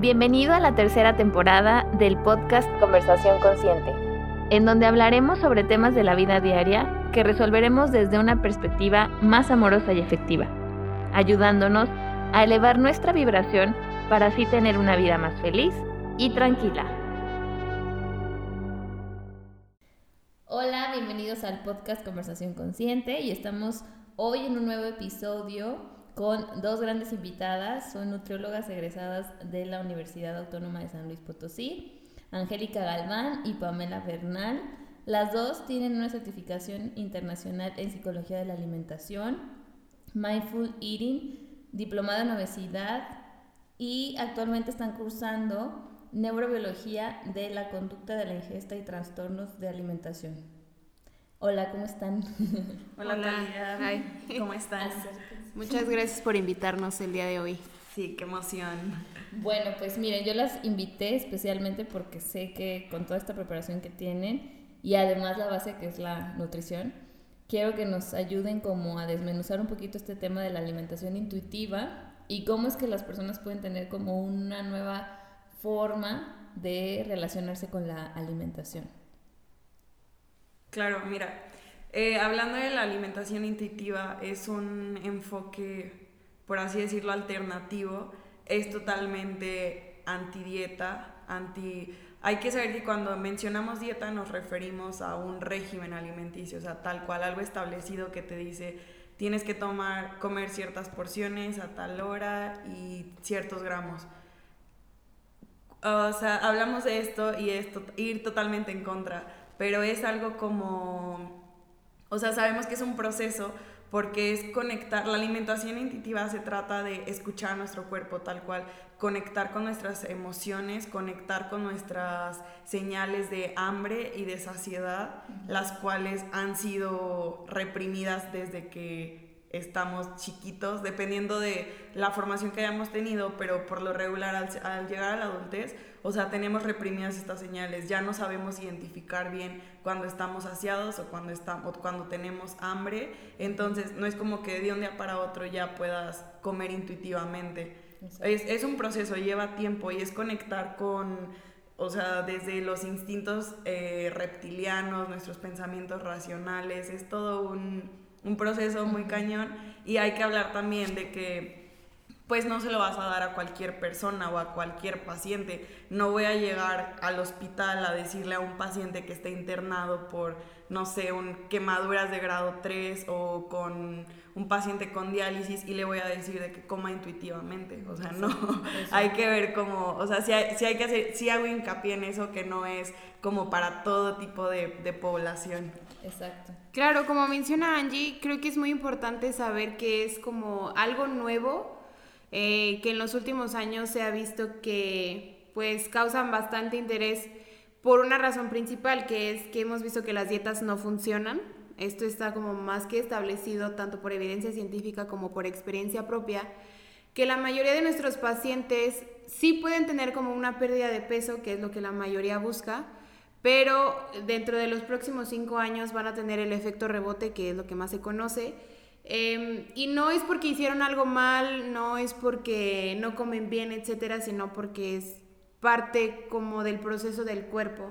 Bienvenido a la tercera temporada del podcast Conversación Consciente, en donde hablaremos sobre temas de la vida diaria que resolveremos desde una perspectiva más amorosa y efectiva, ayudándonos a elevar nuestra vibración para así tener una vida más feliz y tranquila. Hola, bienvenidos al podcast Conversación Consciente y estamos hoy en un nuevo episodio con dos grandes invitadas. Son nutriólogas egresadas de la Universidad Autónoma de San Luis Potosí, Angélica Galván y Pamela Bernal. Las dos tienen una certificación internacional en psicología de la alimentación, mindful eating, diplomada en obesidad y actualmente están cursando neurobiología de la conducta de la ingesta y trastornos de alimentación. Hola, ¿cómo están? Hola, Hola. ¿cómo están? Muchas gracias por invitarnos el día de hoy. Sí, qué emoción. Bueno, pues miren, yo las invité especialmente porque sé que con toda esta preparación que tienen y además la base que es la nutrición, quiero que nos ayuden como a desmenuzar un poquito este tema de la alimentación intuitiva y cómo es que las personas pueden tener como una nueva forma de relacionarse con la alimentación. Claro, mira, eh, hablando de la alimentación intuitiva, es un enfoque, por así decirlo, alternativo. Es totalmente anti-dieta, anti... Hay que saber que cuando mencionamos dieta nos referimos a un régimen alimenticio, o sea, tal cual, algo establecido que te dice tienes que tomar, comer ciertas porciones a tal hora y ciertos gramos. O sea, hablamos de esto y es ir totalmente en contra, pero es algo como o sea, sabemos que es un proceso porque es conectar, la alimentación intuitiva se trata de escuchar nuestro cuerpo tal cual, conectar con nuestras emociones, conectar con nuestras señales de hambre y de saciedad, las cuales han sido reprimidas desde que estamos chiquitos, dependiendo de la formación que hayamos tenido, pero por lo regular al, al llegar a la adultez, o sea, tenemos reprimidas estas señales, ya no sabemos identificar bien cuando estamos saciados o cuando, estamos, cuando tenemos hambre, entonces no es como que de un día para otro ya puedas comer intuitivamente. Es, es, un proceso, lleva tiempo y es conectar con, o sea, desde los instintos eh, reptilianos, nuestros pensamientos racionales, es todo un, un proceso muy cañón y hay que hablar también de que pues no se lo vas a dar a cualquier persona o a cualquier paciente. No voy a llegar al hospital a decirle a un paciente que está internado por, no sé, un quemaduras de grado 3 o con un paciente con diálisis y le voy a decir de que coma intuitivamente. O sea, no, hay que ver cómo, o sea, si hay, hay que hacer, si hago hincapié en eso que no es como para todo tipo de, de población. Exacto. Claro, como menciona Angie, creo que es muy importante saber que es como algo nuevo eh, que en los últimos años se ha visto que pues causan bastante interés por una razón principal, que es que hemos visto que las dietas no funcionan. Esto está como más que establecido tanto por evidencia científica como por experiencia propia, que la mayoría de nuestros pacientes sí pueden tener como una pérdida de peso, que es lo que la mayoría busca, pero dentro de los próximos cinco años van a tener el efecto rebote, que es lo que más se conoce, Em, y no es porque hicieron algo mal, no es porque no comen bien, etcétera, sino porque es parte como del proceso del cuerpo.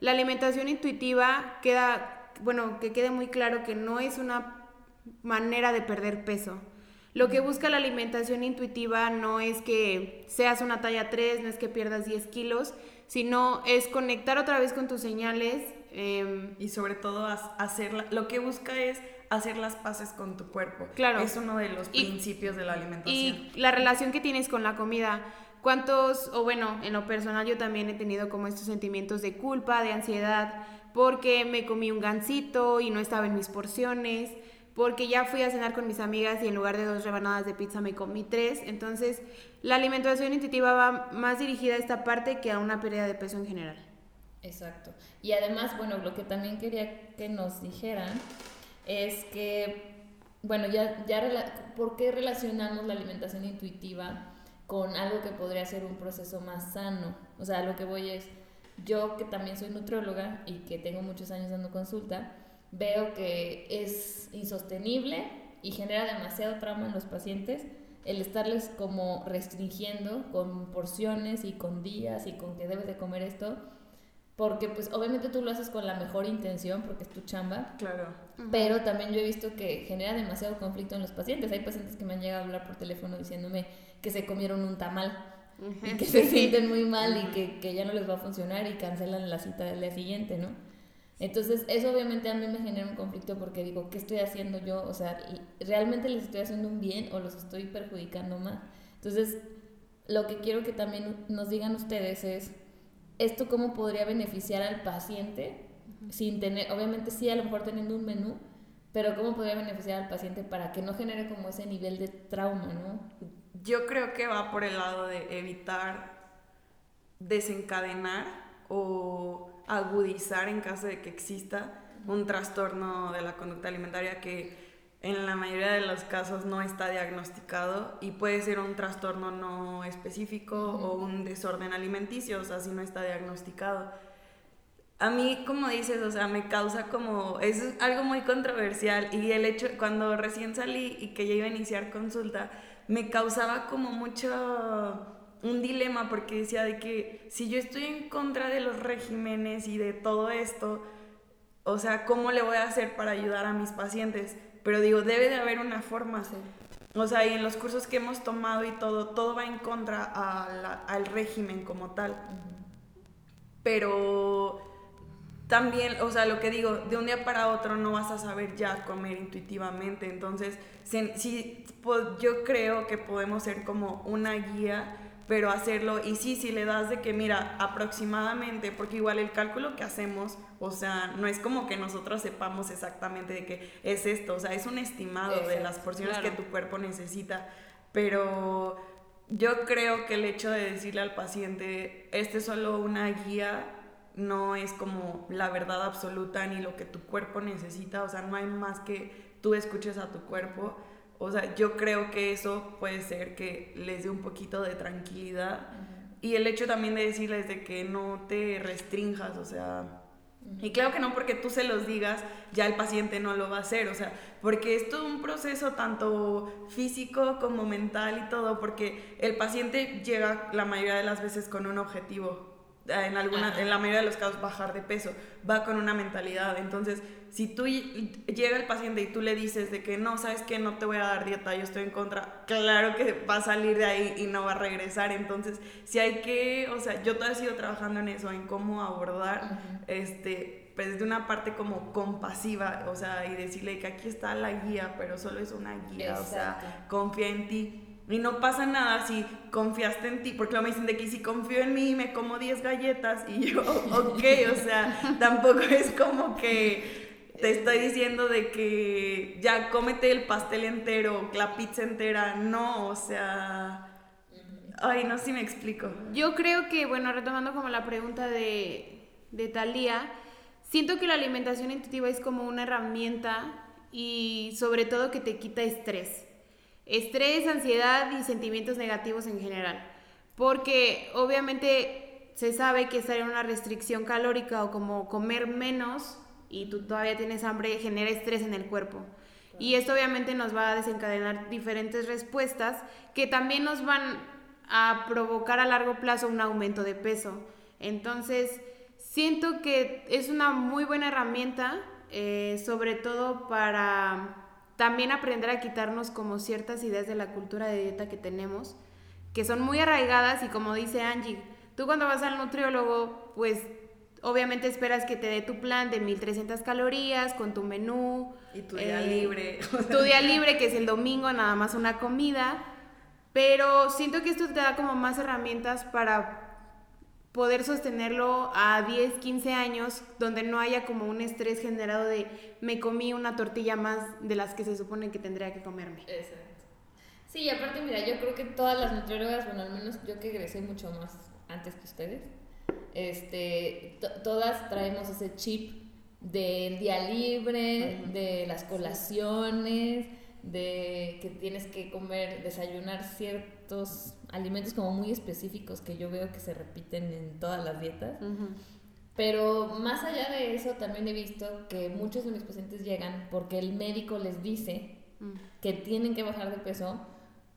La alimentación intuitiva queda, bueno, que quede muy claro que no es una manera de perder peso. Lo que busca la alimentación intuitiva no es que seas una talla 3, no es que pierdas 10 kilos, sino es conectar otra vez con tus señales. Em, y sobre todo hacerla, lo que busca es hacer las paces con tu cuerpo. Claro. Es uno de los principios de la alimentación. Y la relación que tienes con la comida. ¿Cuántos, o bueno, en lo personal yo también he tenido como estos sentimientos de culpa, de ansiedad, porque me comí un gansito y no estaba en mis porciones, porque ya fui a cenar con mis amigas y en lugar de dos rebanadas de pizza me comí tres. Entonces, la alimentación intuitiva va más dirigida a esta parte que a una pérdida de peso en general. Exacto. Y además, bueno, lo que también quería que nos dijeran es que, bueno, ya, ya ¿por qué relacionamos la alimentación intuitiva con algo que podría ser un proceso más sano? O sea, lo que voy es, yo que también soy nutrióloga y que tengo muchos años dando consulta, veo que es insostenible y genera demasiado trauma en los pacientes el estarles como restringiendo con porciones y con días y con que debes de comer esto, porque pues obviamente tú lo haces con la mejor intención porque es tu chamba. Claro. Pero también yo he visto que genera demasiado conflicto en los pacientes. Hay pacientes que me han llegado a hablar por teléfono diciéndome que se comieron un tamal y que se sienten muy mal y que, que ya no les va a funcionar y cancelan la cita del día siguiente, ¿no? Entonces, eso obviamente a mí me genera un conflicto porque digo, ¿qué estoy haciendo yo? O sea, ¿realmente les estoy haciendo un bien o los estoy perjudicando más? Entonces, lo que quiero que también nos digan ustedes es, ¿esto cómo podría beneficiar al paciente? Sin tener, obviamente sí, a lo mejor teniendo un menú, pero ¿cómo podría beneficiar al paciente para que no genere como ese nivel de trauma, ¿no? Yo creo que va por el lado de evitar desencadenar o agudizar en caso de que exista un trastorno de la conducta alimentaria que en la mayoría de los casos no está diagnosticado y puede ser un trastorno no específico o un desorden alimenticio, o sea, si no está diagnosticado. A mí, como dices, o sea, me causa como, es algo muy controversial y el hecho, cuando recién salí y que ya iba a iniciar consulta, me causaba como mucho un dilema porque decía de que si yo estoy en contra de los regímenes y de todo esto, o sea, ¿cómo le voy a hacer para ayudar a mis pacientes? Pero digo, debe de haber una forma. O sea, y en los cursos que hemos tomado y todo, todo va en contra al régimen como tal. Pero también, o sea, lo que digo, de un día para otro no vas a saber ya comer intuitivamente. Entonces, sí, pues, yo creo que podemos ser como una guía pero hacerlo, y sí, si le das de que, mira, aproximadamente, porque igual el cálculo que hacemos, o sea, no es como que nosotros sepamos exactamente de que es esto, o sea, es un estimado de las porciones que tu cuerpo necesita, pero yo creo que el hecho de decirle al paciente, este es solo una guía, no es como la verdad absoluta ni lo que tu cuerpo necesita, o sea, no hay más que tú escuches a tu cuerpo o sea, yo creo que eso puede ser que les dé un poquito de tranquilidad. Y el hecho también de decirles de que no te restrinjas, o sea... Y claro que no porque tú se los digas, ya el paciente no lo va a hacer, o sea, porque es todo un proceso tanto físico como mental y todo, porque el paciente llega la mayoría de las veces con un objetivo, en, alguna, en la mayoría de los casos bajar de peso, va con una mentalidad. Entonces, si tú llega el paciente y tú le dices de que no, sabes que no te voy a dar dieta, yo estoy en contra, claro que va a salir de ahí y no va a regresar. Entonces, si hay que, o sea, yo todavía sigo trabajando en eso, en cómo abordar, este, pues de una parte como compasiva, o sea, y decirle que aquí está la guía, pero solo es una guía, o sea, confía en ti y no pasa nada si confiaste en ti, porque luego me dicen de que si confío en mí me como 10 galletas y yo, ok, o sea, tampoco es como que te estoy diciendo de que ya cómete el pastel entero, la pizza entera, no, o sea... Ay, no sé si me explico. Yo creo que, bueno, retomando como la pregunta de, de Talía, siento que la alimentación intuitiva es como una herramienta y sobre todo que te quita estrés estrés, ansiedad y sentimientos negativos en general. Porque obviamente se sabe que estar en una restricción calórica o como comer menos y tú todavía tienes hambre genera estrés en el cuerpo. Y esto obviamente nos va a desencadenar diferentes respuestas que también nos van a provocar a largo plazo un aumento de peso. Entonces, siento que es una muy buena herramienta, eh, sobre todo para también aprender a quitarnos como ciertas ideas de la cultura de dieta que tenemos, que son muy arraigadas y como dice Angie, tú cuando vas al nutriólogo, pues obviamente esperas que te dé tu plan de 1300 calorías con tu menú. Y tu día eh, libre. Tu día libre, que es el domingo, nada más una comida. Pero siento que esto te da como más herramientas para poder sostenerlo a 10, 15 años, donde no haya como un estrés generado de me comí una tortilla más de las que se supone que tendría que comerme. Exacto. Sí, y aparte, mira, yo creo que todas las nutriólogas, bueno, al menos yo que egresé mucho más antes que ustedes, este, todas traemos ese chip del día libre, de las colaciones, de que tienes que comer, desayunar ciertos alimentos como muy específicos que yo veo que se repiten en todas las dietas. Pero más allá de eso, también he visto que muchos de mis pacientes llegan porque el médico les dice mm. que tienen que bajar de peso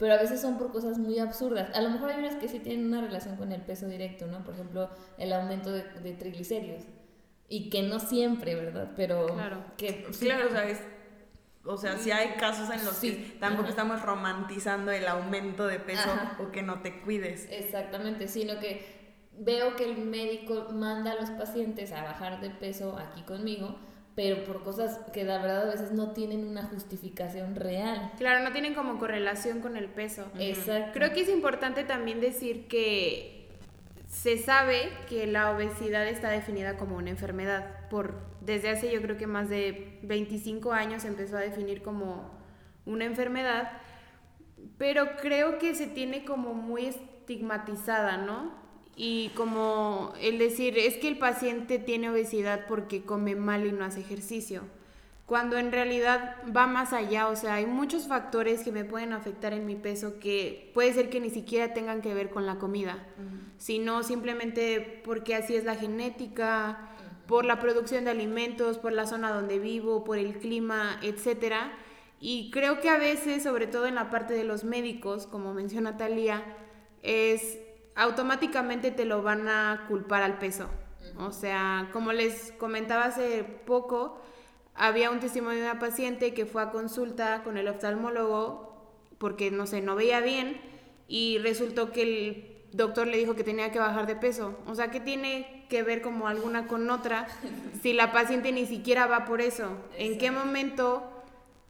pero a veces son por cosas muy absurdas. A lo mejor hay unas que sí tienen una relación con el peso directo, ¿no? Por ejemplo, el aumento de, de triglicéridos. Y que no siempre, ¿verdad? Pero Claro. que sí, Claro, o sea, es- o sea, sí hay casos en los Sí, que tampoco ajá. estamos romantizando el aumento de peso Ajá. o que no te cuides. Exactamente, sino que veo que el médico manda a los pacientes a bajar de peso aquí conmigo, pero por cosas que la verdad a veces no tienen una justificación real. Claro, no tienen como correlación con el peso. Exacto. Creo que es importante también decir que se sabe que la obesidad está definida como una enfermedad. Por, desde hace yo creo que más de 25 años empezó a definir como una enfermedad, pero creo que se tiene como muy estigmatizada, ¿no? Y como el decir, es que el paciente tiene obesidad porque come mal y no hace ejercicio cuando en realidad va más allá, o sea, hay muchos factores que me pueden afectar en mi peso que puede ser que ni siquiera tengan que ver con la comida, sino simplemente porque así es la genética, por la producción de alimentos, por la zona donde vivo, por el clima, etcétera. Y creo que a veces, sobre todo en la parte de los médicos, como menciona Talía, es automáticamente te lo van a culpar al peso. O sea, como les comentaba hace poco, había un testimonio de una paciente que fue a consulta con el oftalmólogo porque, no sé, no veía bien y resultó que el doctor le dijo que tenía que bajar de peso. O sea, que tiene que ver como alguna con otra si la paciente ni siquiera va por eso. ¿En qué momento?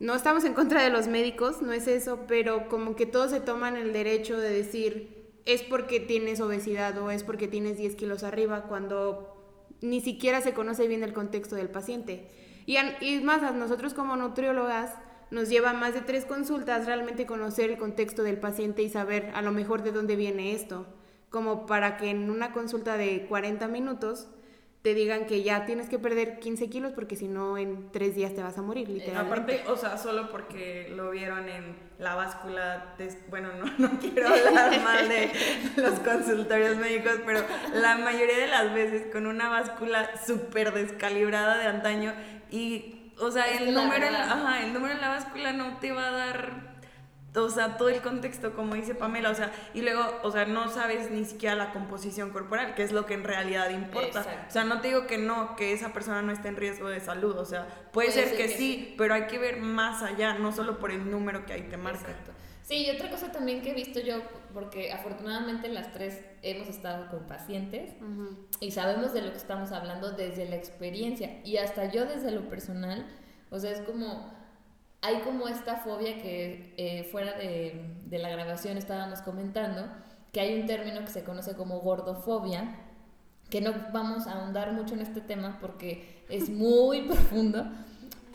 No estamos en contra de los médicos, no es eso, pero como que todos se toman el derecho de decir es porque tienes obesidad o es porque tienes 10 kilos arriba cuando ni siquiera se conoce bien el contexto del paciente. Y, y más, a nosotros como nutriólogas nos lleva más de tres consultas realmente conocer el contexto del paciente y saber a lo mejor de dónde viene esto, como para que en una consulta de 40 minutos te digan que ya tienes que perder 15 kilos porque si no en tres días te vas a morir, literalmente. Aparte, o sea, solo porque lo vieron en la báscula, bueno, no, no quiero hablar mal de los consultorios médicos, pero la mayoría de las veces con una báscula súper descalibrada de antaño y, o sea, el número, en la, ajá, el número en la báscula no te va a dar o sea, todo el contexto, como dice Pamela, o sea, y luego, o sea, no sabes ni siquiera la composición corporal, que es lo que en realidad importa. Exacto. O sea, no te digo que no, que esa persona no esté en riesgo de salud, o sea, puede, ser, que, sí, pero hay que ver más allá, no solo por el número que ahí te marca. Exacto. Sí, y otra cosa también que he visto yo, porque afortunadamente las tres hemos estado con pacientes y sabemos de lo que estamos hablando desde la experiencia y hasta yo desde lo personal, o sea, es como, hay como esta fobia que eh, fuera de, de la grabación estábamos comentando, que hay un término que se conoce como gordofobia, que no vamos a ahondar mucho en este tema porque es muy profundo.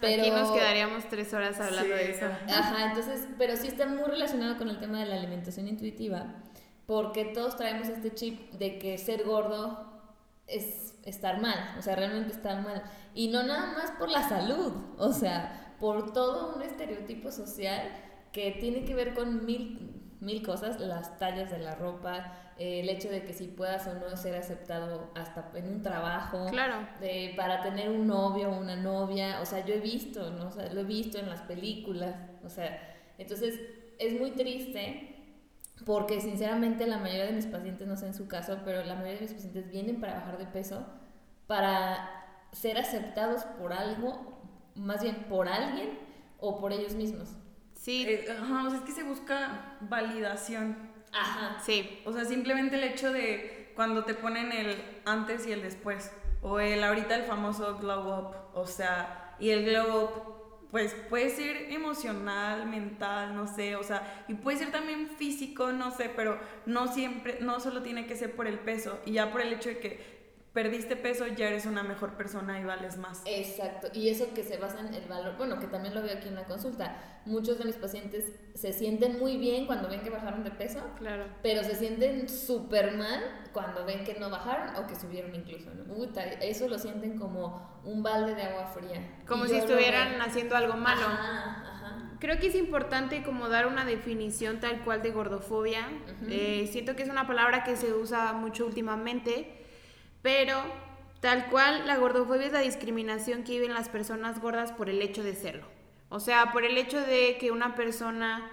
Pero... Aquí nos quedaríamos tres horas hablando Sí. de eso. Ajá, entonces, pero sí está muy relacionado con el tema de la alimentación intuitiva, porque todos traemos este chip de que ser gordo es estar mal, o sea, realmente estar mal. Y no nada más por la salud, o sea, por todo un estereotipo social que tiene que ver con mil, mil cosas, las tallas de la ropa, eh, el hecho de que si puedas o no ser aceptado hasta en un trabajo, Claro. de, para tener un novio o una novia, o sea, yo he visto, ¿no? O sea, lo he visto en las películas, o sea, entonces es muy triste porque sinceramente la mayoría de mis pacientes, no sé en su caso, pero la mayoría de mis pacientes vienen para bajar de peso, para ser aceptados por algo, más bien por alguien o por ellos mismos. Sí, Eh, ajá, o sea, es que se busca validación. Ajá. sí. O sea, simplemente el hecho de cuando te ponen el antes y el después. O el ahorita el famoso glow up. O sea, y el glow up, pues puede ser emocional, mental, no sé. O sea, y puede ser también físico, no sé, pero no siempre, no solo tiene que ser por el peso. Y ya por el hecho de que perdiste peso, ya eres una mejor persona y vales más. Exacto, y eso que se basa en el valor, bueno, que también lo veo aquí en la consulta, muchos de mis pacientes se sienten muy bien cuando ven que bajaron de peso, Claro. pero se sienten súper mal cuando ven que no bajaron o que subieron incluso, ¿no? Puta, eso lo sienten como un balde de agua fría. Como si estuvieran haciendo algo malo. Ajá, ajá. Creo que es importante como dar una definición tal cual de gordofobia. Eh, siento que es una palabra que se usa mucho últimamente, pero tal cual la gordofobia es la discriminación que viven las personas gordas por el hecho de serlo. O sea, por el hecho de que una persona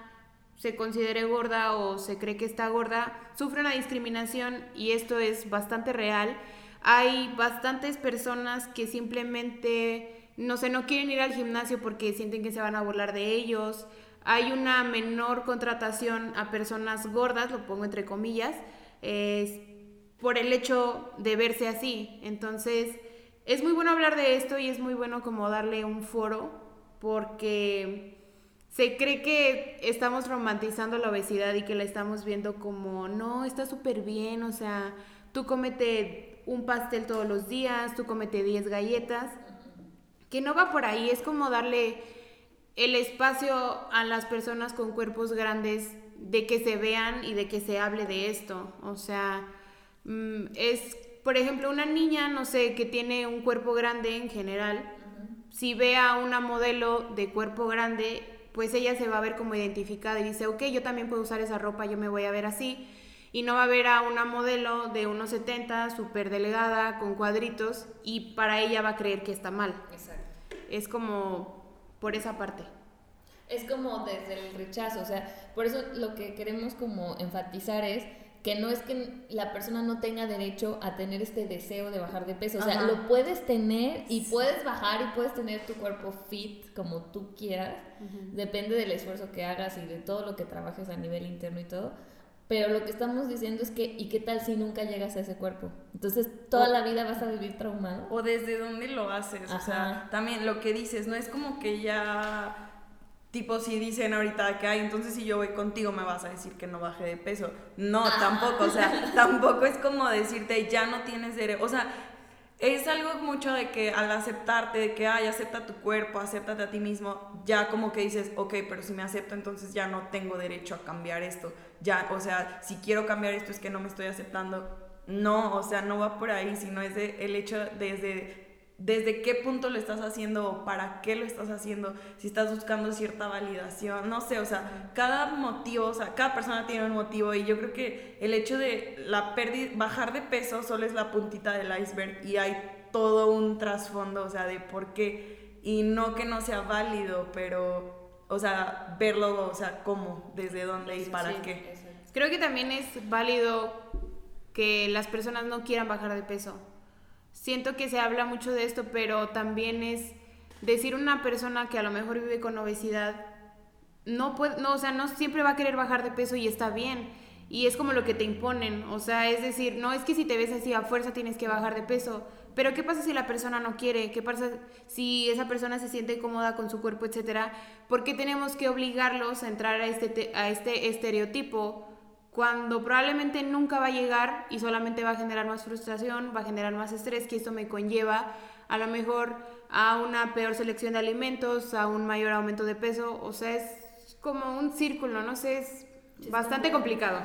se considere gorda o se cree que está gorda, sufre una discriminación y esto es bastante real. Hay bastantes personas que simplemente, no sé, no quieren ir al gimnasio porque sienten que se van a burlar de ellos. Hay una menor contratación a personas gordas, lo pongo entre comillas, por el hecho de verse así. Entonces, es muy bueno hablar de esto y es muy bueno como darle un foro porque se cree que estamos romantizando la obesidad y que la estamos viendo como, no, está súper bien, o sea, tú comete un pastel todos los días, tú comete 10 galletas, que no va por ahí, es como darle el espacio a las personas con cuerpos grandes de que se vean y de que se hable de esto, o sea, es, por ejemplo, una niña, no sé, que tiene un cuerpo grande en general, si ve a una modelo de cuerpo grande, pues ella se va a ver como identificada y dice, ok, yo también puedo usar esa ropa, yo me voy a ver así. Y no va a ver a una modelo de unos 70, súper delegada, con cuadritos, y para ella va a creer que está mal. Exacto. Es como por esa parte. Es como desde el rechazo, o sea, por eso lo que queremos como enfatizar es que no es que la persona no tenga derecho a tener este deseo de bajar de peso, o sea, lo puedes tener y puedes bajar y puedes tener tu cuerpo fit como tú quieras, depende del esfuerzo que hagas y de todo lo que trabajes a nivel interno y todo, pero lo que estamos diciendo es que, ¿y qué tal si nunca llegas a ese cuerpo? Entonces, toda la vida vas a vivir traumado. O desde dónde lo haces, o sea, también lo que dices, no es como que ya Tipo, si dicen ahorita que hay, entonces si yo voy contigo me vas a decir que no baje de peso. No, ah. tampoco, o sea, tampoco es como decirte ya no tienes derecho. O sea, es algo mucho de que al aceptarte, de que, ay, acepta tu cuerpo, acéptate a ti mismo, ya como que dices, ok, pero si me acepto, entonces ya no tengo derecho a cambiar esto. Ya, o sea, si quiero cambiar esto es que no me estoy aceptando. No, o sea, no va por ahí, sino es de, el hecho desde desde qué punto lo estás haciendo o para qué lo estás haciendo, si estás buscando cierta validación, no sé, o sea, cada motivo, o sea, cada persona tiene un motivo y yo creo que el hecho de la pérdida, bajar de peso solo es la puntita del iceberg y hay todo un trasfondo, o sea, de por qué. Y no que no sea válido, pero, o sea, verlo, o sea, cómo, desde dónde y para qué. Creo que también es válido que las personas no quieran bajar de peso siento que se habla mucho de esto, pero también es decir una persona que a lo mejor vive con obesidad, no puede, no, o sea, no siempre va a querer bajar de peso y está bien. Y es como lo que te imponen, o sea, es decir, no es que si te ves así a fuerza tienes que bajar de peso, pero ¿qué pasa si la persona no quiere? ¿Qué pasa si esa persona se siente cómoda con su cuerpo, etcétera? ¿Por qué tenemos que obligarlos a entrar a este, a este estereotipo cuando probablemente nunca va a llegar y solamente va a generar más frustración, va a generar más estrés, que esto me conlleva a lo mejor a una peor selección de alimentos, a un mayor aumento de peso, o sea, es como un círculo, no sé, es, bastante complicado.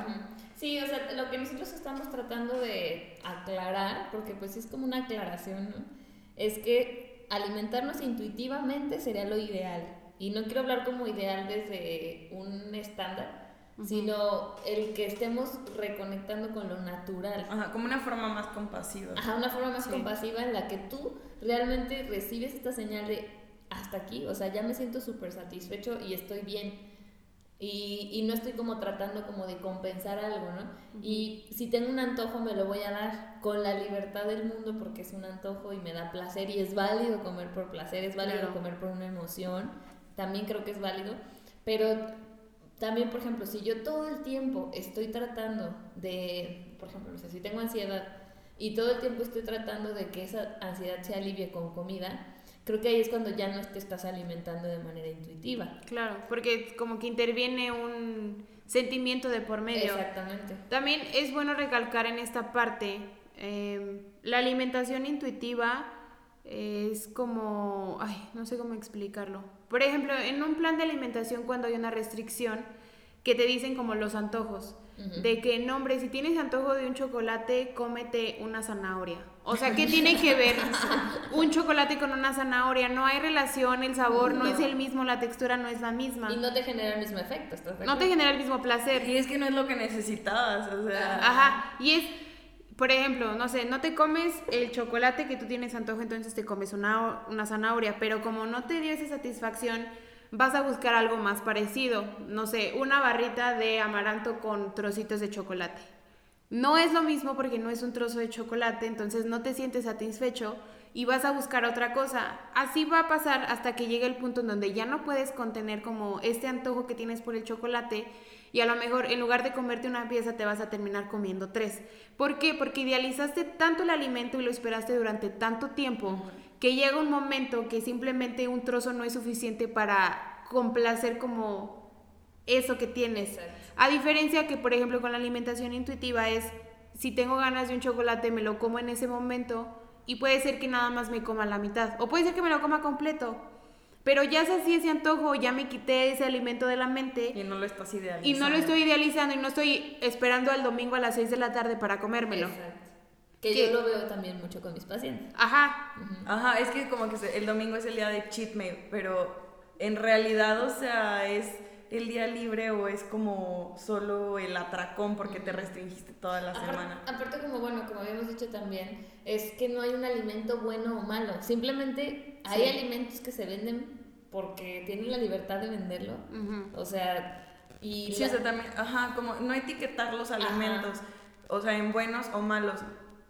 Sí, o sea, lo que nosotros estamos tratando de aclarar, porque pues es como una aclaración, ¿no? es que alimentarnos intuitivamente sería lo ideal. Y no quiero hablar como ideal desde un estándar, sino el que estemos reconectando con lo natural. Ajá, como una forma más compasiva. Ajá, una forma más compasiva en la que tú realmente recibes esta señal de hasta aquí, o sea, ya me siento súper satisfecho y estoy bien. Y, y, no estoy como tratando como de compensar algo, ¿no? Y si tengo un antojo me lo voy a dar con la libertad del mundo porque es un antojo y me da placer y es válido comer por placer, es válido comer por una emoción, también creo que es válido, pero también, por ejemplo, si yo todo el tiempo estoy tratando de, por ejemplo, no sé, si tengo ansiedad y todo el tiempo estoy tratando de que esa ansiedad se alivie con comida, creo que ahí es cuando ya no te estás alimentando de manera intuitiva. Claro, porque como que interviene un sentimiento de por medio. Exactamente. También es bueno recalcar en esta parte, em, la alimentación intuitiva es como, ay, no sé cómo explicarlo por ejemplo, en un plan de alimentación cuando hay una restricción, que te dicen como los antojos, de que, no, hombre, si tienes antojo de un chocolate, cómete una zanahoria. O sea, ¿qué tiene que ver un chocolate con una zanahoria? No hay relación, el sabor no, es el mismo, la textura no es la misma. Y no te genera el mismo efecto, No te genera el mismo placer. Y es que no es lo que necesitabas, o sea. Ajá, y es por ejemplo, no sé, no te comes el chocolate que tú tienes antojo, entonces te comes una, una zanahoria, pero como no te dio esa satisfacción, vas a buscar algo más parecido. No sé, una barrita de amaranto con trocitos de chocolate. No es lo mismo porque no es un trozo de chocolate, entonces no te sientes satisfecho y vas a buscar otra cosa. Así va a pasar hasta que llegue el punto en donde ya no puedes contener como este antojo que tienes por el chocolate y a lo mejor en lugar de comerte una pieza te vas a terminar comiendo tres. ¿Por qué? Porque idealizaste tanto el alimento y lo esperaste durante tanto tiempo que llega un momento que simplemente un trozo no es suficiente para complacer como eso que tienes. A diferencia que, por ejemplo, con la alimentación intuitiva es, si tengo ganas de un chocolate, me lo como en ese momento y puede ser que nada más me coma la mitad o puede ser que me lo coma completo. Pero ya así ese antojo, ya me quité ese alimento de la mente. Y no lo estás idealizando. Y no lo estoy idealizando y no estoy esperando al domingo a las 6 de la tarde para comérmelo. Exacto. Que yo lo veo también mucho con mis pacientes. Ajá. Ajá, es que como que el domingo es el día de cheat meal, pero en realidad, o sea, es el día libre o es como solo el atracón porque te restringiste toda la semana. Aparte como bueno, como habíamos dicho también, es que no hay un alimento bueno o malo, simplemente hay alimentos que se venden porque tienen la libertad de venderlo. O sea, y sí, o sea, también, ajá, como no etiquetar los alimentos, o sea, en buenos o malos.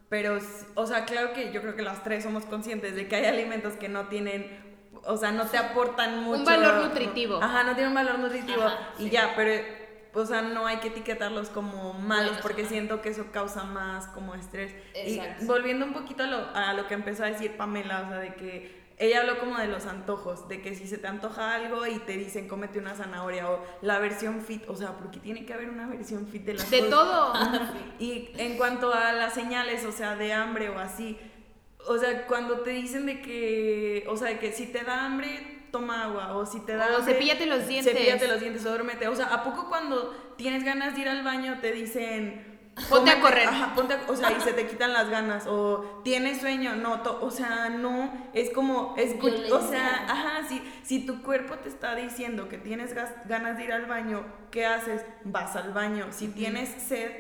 Pero, o sea, claro que yo creo que las tres somos conscientes de que hay alimentos que no tienen o sea, no te aportan mucho. Un valor nutritivo. Ajá, no tiene un valor nutritivo y ya, pero, o sea, no hay que etiquetarlos como malos porque siento que eso causa más como estrés. Exacto. Y volviendo un poquito a lo, a lo que empezó a decir Pamela, o sea, de que ella habló como de los antojos, de que si se te antoja algo y te dicen cómete una zanahoria o la versión fit, o sea, porque tiene que haber una versión fit de las de todo. y en cuanto a las señales, o sea, de hambre o así, o sea, cuando te dicen de que, o sea, de que si te da hambre, toma agua, o si te da o hambre, cepíllate los dientes. Cepíllate los dientes o duérmete. O sea, ¿a poco cuando tienes ganas de ir al baño te dicen... Ponte a correr. Ajá, ponte a, o sea, y se te quitan las ganas. O tienes sueño, no, o sea, no, es como, es, o sea, ajá, si, si tu cuerpo te está diciendo que tienes ganas de ir al baño, ¿qué haces? Vas al baño. Si tienes sed,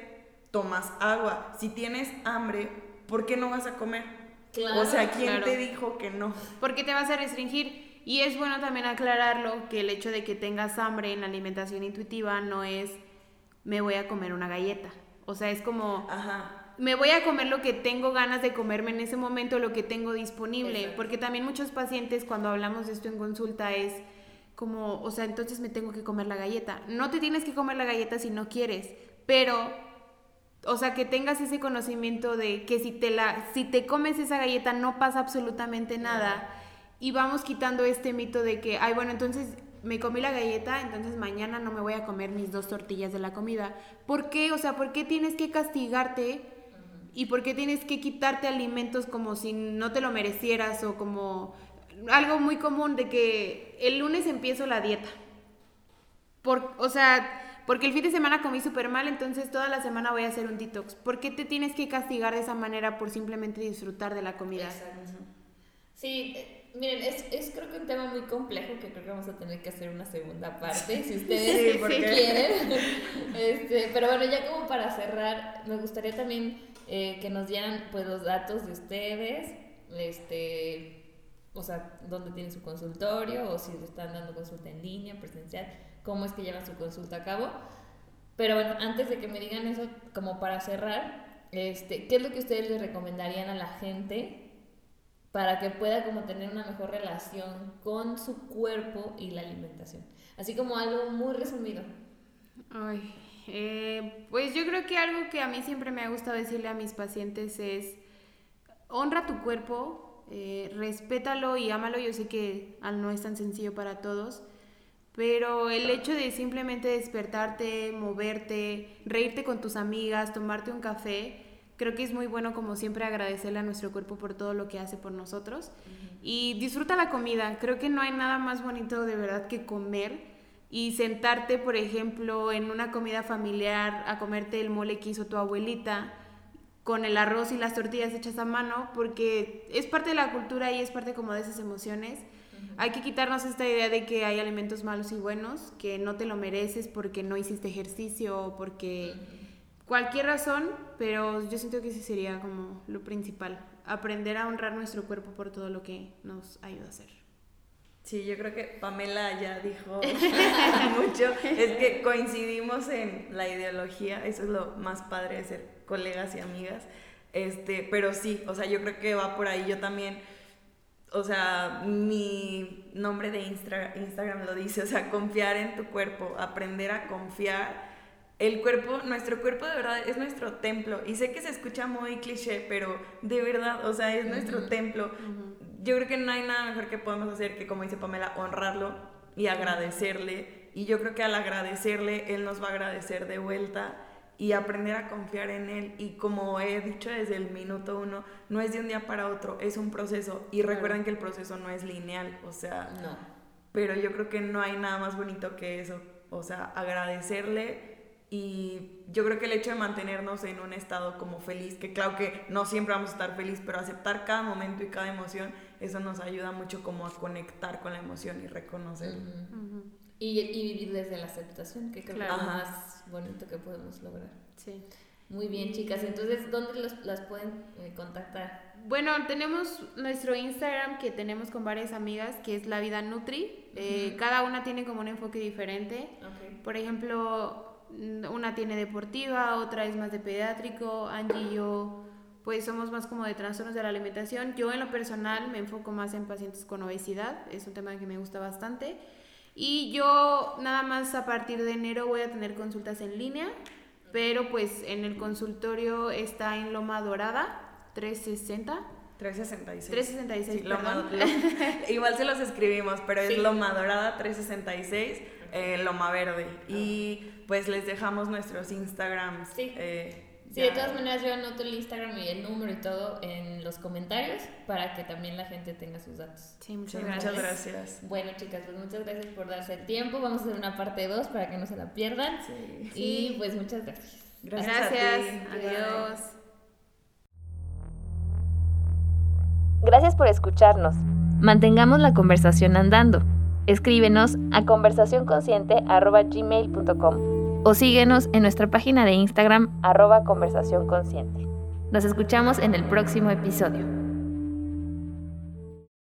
tomas agua. Si tienes hambre, ¿por qué no vas a comer? O sea, ¿quién te dijo que no? Porque te vas a restringir. Y es bueno también aclararlo que el hecho de que tengas hambre en la alimentación intuitiva no es me voy a comer una galleta. O sea, es como me voy a comer lo que tengo ganas de comerme en ese momento, lo que tengo disponible. Porque también muchos pacientes cuando hablamos de esto en consulta es como, o sea, entonces me tengo que comer la galleta. No te tienes que comer la galleta si no quieres, pero o sea, que tengas ese conocimiento de que si te, la, si te comes esa galleta no pasa absolutamente nada. Y vamos quitando este mito de que, ay, bueno, entonces me comí la galleta, entonces mañana no me voy a comer mis dos tortillas de la comida. ¿Por qué? O sea, ¿por qué tienes que castigarte? ¿Y por qué tienes que quitarte alimentos como si no te lo merecieras o como algo muy común de que el lunes empiezo la dieta? Por, o sea, porque el fin de semana comí súper mal, entonces toda la semana voy a hacer un detox. ¿Por qué te tienes que castigar de esa manera por simplemente disfrutar de la comida? Exacto. Sí, eh, miren, es, es, creo que un tema muy complejo que creo que vamos a tener que hacer una segunda parte, si ustedes quieren. Este, pero bueno, ya como para cerrar, me gustaría también eh, que nos dieran pues los datos de ustedes, este, o sea, dónde tienen su consultorio o si están dando consulta en línea, presencial cómo es que llevan su consulta a cabo. Pero bueno, antes de que me digan eso, como para cerrar, este, ¿qué es lo que ustedes les recomendarían a la gente para que pueda como tener una mejor relación con su cuerpo y la alimentación? Así como algo muy resumido. Ay, eh, pues yo creo que algo que a mí siempre me ha gustado decirle a mis pacientes es, honra tu cuerpo, eh, respétalo y ámalo. Yo sé que no es tan sencillo para todos, pero el hecho de simplemente despertarte, moverte, reírte con tus amigas, tomarte un café, creo que es muy bueno como siempre agradecerle a nuestro cuerpo por todo lo que hace por nosotros. Y disfruta la comida, creo que no hay nada más bonito de verdad que comer y sentarte, por ejemplo, en una comida familiar a comerte el mole que hizo tu abuelita con el arroz y las tortillas hechas a mano, porque es parte de la cultura y es parte como de esas emociones. Hay que quitarnos esta idea de que hay alimentos malos y buenos, que no te lo mereces porque no hiciste ejercicio o porque cualquier razón, pero yo siento que ese sería como lo principal, aprender a honrar nuestro cuerpo por todo lo que nos ayuda a hacer. Sí, yo creo que Pamela ya dijo mucho. Es que coincidimos en la ideología, eso es lo más padre de ser colegas y amigas. Este, pero sí, o sea, yo creo que va por ahí. Yo también, o sea, mi nombre de Instagram lo dice, o sea, confiar en tu cuerpo, aprender a confiar. El cuerpo, nuestro cuerpo de verdad es nuestro templo. Y sé que se escucha muy cliché, pero de verdad, o sea, es nuestro templo yo creo que no hay nada mejor que podemos hacer que, como dice Pamela, honrarlo y agradecerle. Y yo creo que al agradecerle, Él nos va a agradecer de vuelta y aprender a confiar en Él. Y como he dicho desde el minuto uno, no es de un día para otro, es un proceso. Y recuerden que el proceso no es lineal, o sea, no. pero yo creo que no hay nada más bonito que eso. O sea, agradecerle y yo creo que el hecho de mantenernos en un estado como feliz, que claro que no siempre vamos a estar feliz, pero aceptar cada momento y cada emoción, eso nos ayuda mucho como a conectar con la emoción y reconocer. Y, y, vivir desde la aceptación, que creo que es lo más bonito que podemos lograr. Sí. Muy bien, chicas. Entonces, ¿dónde los, las pueden eh, contactar? Bueno, tenemos nuestro Instagram que tenemos con varias amigas, que es La Vida Nutri. Eh, cada una tiene como un enfoque diferente. Por ejemplo, una tiene deportiva, otra es más de pediátrico, Angie y yo pues somos más como de trastornos de la alimentación. Yo en lo personal me enfoco más en pacientes con obesidad, es un tema que me gusta bastante. Y yo nada más a partir de enero voy a tener consultas en línea, pero pues en el consultorio está en Loma Dorada, 360. 366. 366, sí, igual se los escribimos, pero es Loma Dorada 366 eh, Loma Verde. Y pues les dejamos nuestros Instagrams. Sí. Eh, sí, de todas maneras yo anoto el Instagram y el número y todo en los comentarios para que también la gente tenga sus datos. Sí, muchas, gracias. muchas gracias. Bueno, chicas, pues muchas gracias por darse el tiempo. Vamos a hacer una parte 2 para que no se la pierdan. Sí. Y pues muchas gracias. Gracias. gracias. Adiós. Gracias por escucharnos. Mantengamos la conversación andando. Escríbenos a conversacionconsciente.gmail.com o síguenos en nuestra página de Instagram arroba conversacionconsciente. Nos escuchamos en el próximo episodio.